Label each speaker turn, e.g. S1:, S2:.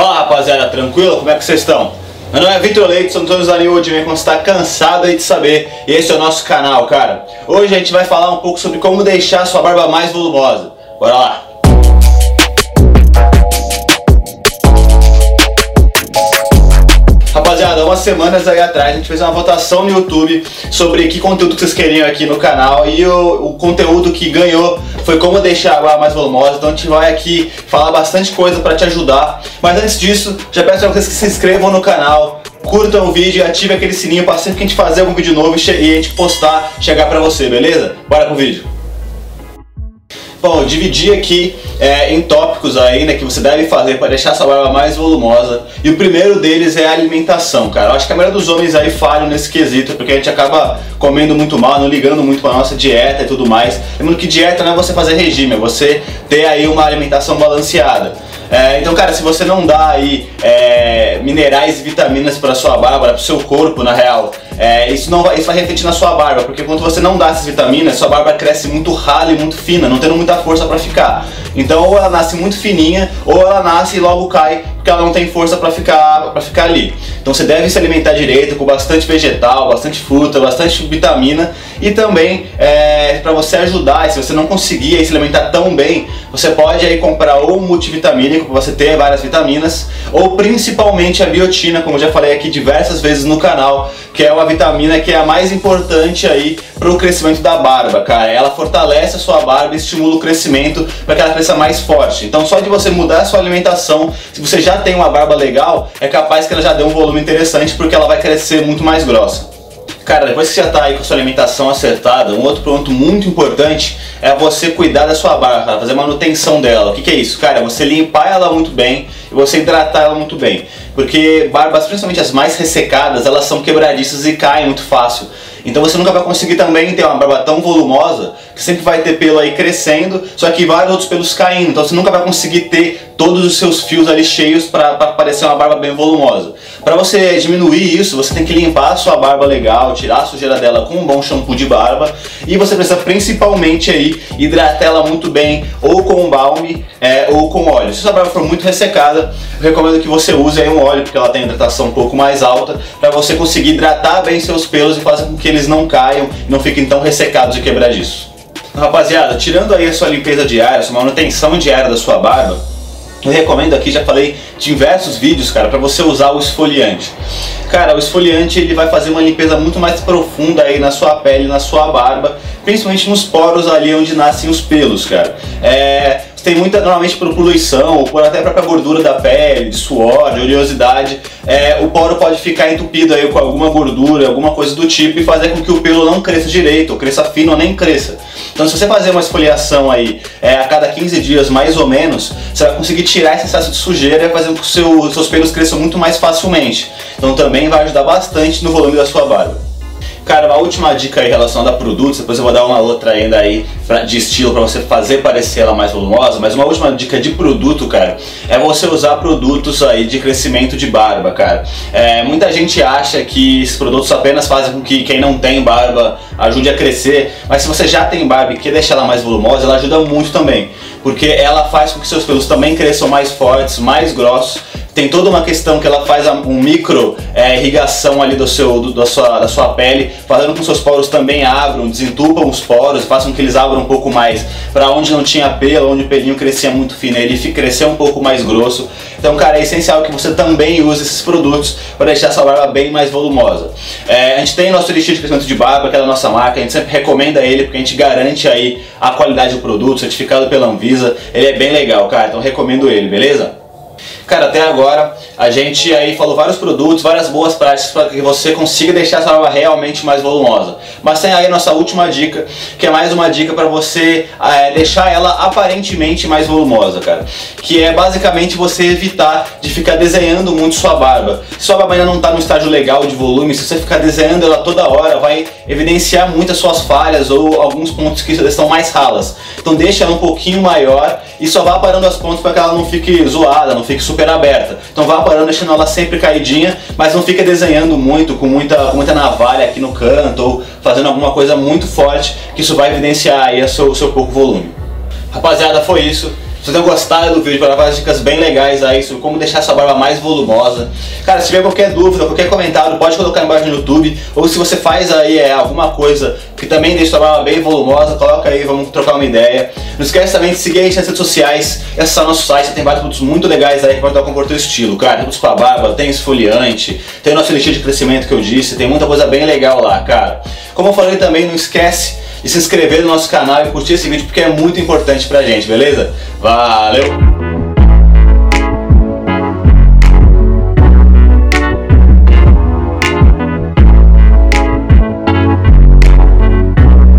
S1: Fala rapaziada, tranquilo? Como é que vocês estão? Meu nome é Vitor Leite, sou Antônio Zaniud, quando está cansado aí de saber, e esse é o nosso canal, cara. Hoje a gente vai falar um pouco sobre como deixar sua barba mais volumosa. Bora lá! Rapaziada, umas semanas aí atrás a gente fez uma votação no YouTube sobre que conteúdo que vocês queriam aqui no canal e o, o conteúdo que ganhou foi como deixar a água mais volumosa. Então a gente vai aqui falar bastante coisa para te ajudar. Mas antes disso, já peço para vocês que se inscrevam no canal, curtam o vídeo e ativem aquele sininho para sempre que a gente fazer algum vídeo novo e a gente postar chegar para você, beleza? Bora pro vídeo. Bom, dividi aqui é, em tópicos aí, né, que você deve fazer para deixar sua barba mais volumosa. E o primeiro deles é a alimentação, cara. Eu acho que a maioria dos homens aí falham nesse quesito, porque a gente acaba comendo muito mal, não ligando muito para nossa dieta e tudo mais. Lembrando que dieta não é você fazer regime, é você ter aí uma alimentação balanceada. É, então, cara, se você não dá aí é, minerais e vitaminas para sua barba, para o seu corpo, na real, é, isso, não vai, isso vai refletir na sua barba, porque quando você não dá essas vitaminas, sua barba cresce muito rala e muito fina, não tendo muita força para ficar. Então, ou ela nasce muito fininha, ou ela nasce e logo cai, porque ela não tem força para ficar, pra ficar ali. Então, você deve se alimentar direito, com bastante vegetal, bastante fruta, bastante vitamina e também é, para você ajudar, se você não conseguir aí, se alimentar tão bem, você pode aí comprar ou multivitamínico para você ter várias vitaminas, ou principalmente a biotina, como já falei aqui diversas vezes no canal, que é uma vitamina que é a mais importante aí para o crescimento da barba, cara. Ela fortalece a sua barba e estimula o crescimento para que ela cresça mais forte. Então, só de você mudar a sua alimentação, se você já tem uma barba legal, é capaz que ela já dê um volume interessante porque ela vai crescer muito mais grossa. Cara, depois que você já está aí com a sua alimentação acertada, um outro ponto muito importante é você cuidar da sua barba, fazer manutenção dela. O que, que é isso? Cara, é você limpar ela muito bem e você hidratar ela muito bem. Porque barbas, principalmente as mais ressecadas, elas são quebradiças e caem muito fácil. Então você nunca vai conseguir também ter uma barba tão volumosa que sempre vai ter pelo aí crescendo, só que vários outros pelos caindo. Então você nunca vai conseguir ter todos os seus fios ali cheios para parecer uma barba bem volumosa. Para você diminuir isso, você tem que limpar a sua barba legal, tirar a sujeira dela com um bom shampoo de barba e você precisa principalmente aí hidratar ela muito bem, ou com balme é, ou com óleo. Se sua barba for muito ressecada, recomendo que você use aí um óleo porque ela tem hidratação um pouco mais alta para você conseguir hidratar bem seus pelos e fazer com que eles não caiam não fiquem tão ressecados e quebradiços. Rapaziada, tirando aí a sua limpeza diária, a sua manutenção diária da sua barba, eu recomendo aqui, já falei diversos vídeos, cara, para você usar o esfoliante. Cara, o esfoliante ele vai fazer uma limpeza muito mais profunda aí na sua pele, na sua barba, principalmente nos poros ali onde nascem os pelos, cara. É, tem muita, normalmente por poluição, ou por até a própria gordura da pele, de suor, de oleosidade, é, o poro pode ficar entupido aí com alguma gordura, alguma coisa do tipo e fazer com que o pelo não cresça direito, ou cresça fino ou nem cresça. Então se você fazer uma esfoliação aí é, a cada 15 dias mais ou menos, você vai conseguir tirar esse excesso de sujeira e fazer com que seu, seus pelos cresçam muito mais facilmente. Então também vai ajudar bastante no volume da sua barba. Última dica aí relacionada a produtos, depois eu vou dar uma outra ainda aí pra, de estilo para você fazer parecer ela mais volumosa, mas uma última dica de produto, cara, é você usar produtos aí de crescimento de barba, cara. É, muita gente acha que esses produtos apenas fazem com que quem não tem barba ajude a crescer, mas se você já tem barba e quer deixar ela mais volumosa, ela ajuda muito também, porque ela faz com que seus pelos também cresçam mais fortes, mais grossos tem toda uma questão que ela faz um micro é, irrigação ali do seu, do, da, sua, da sua pele, fazendo com que seus poros também abram, desentupam os poros, façam que eles abram um pouco mais para onde não tinha pelo, onde o pelinho crescia muito fino, ele crescer um pouco mais grosso. Então, cara, é essencial que você também use esses produtos para deixar sua barba bem mais volumosa. É, a gente tem nosso elixir de crescimento de barba, que é da nossa marca, a gente sempre recomenda ele porque a gente garante aí a qualidade do produto, certificado pela Anvisa. Ele é bem legal, cara, então recomendo ele, beleza? Cara, até agora a gente aí falou vários produtos, várias boas práticas para que você consiga deixar essa barba realmente mais volumosa. Mas tem aí nossa última dica, que é mais uma dica para você é, deixar ela aparentemente mais volumosa, cara. Que é basicamente você evitar de ficar desenhando muito sua barba. Se sua barba ainda não está no estágio legal de volume, se você ficar desenhando ela toda hora, vai evidenciar muitas suas falhas ou alguns pontos que estão mais ralas. Então deixa ela um pouquinho maior e só vá parando as pontas para que ela não fique zoada, não fique super aberta. Então vá parando, deixando ela sempre caidinha, mas não fica desenhando muito, com muita, com muita navalha aqui no canto, ou fazendo alguma coisa muito forte, que isso vai evidenciar aí o seu, o seu pouco volume. Rapaziada, foi isso. Vocês tenham gostado do vídeo, para várias dicas bem legais aí sobre como deixar essa barba mais volumosa. Cara, se tiver qualquer dúvida, qualquer comentário, pode colocar embaixo no YouTube. Ou se você faz aí é, alguma coisa que também deixa a barba bem volumosa, coloca aí, vamos trocar uma ideia. Não esquece também de seguir a gente nas redes sociais, acessar nosso site, tem vários produtos muito legais aí que vai dar com o teu estilo. Cara, tem produtos pra barba, tem esfoliante, tem nosso elixir de crescimento que eu disse, tem muita coisa bem legal lá, cara. Como eu falei também, não esquece de se inscrever no nosso canal e curtir esse vídeo porque é muito importante pra gente, beleza? Valeu!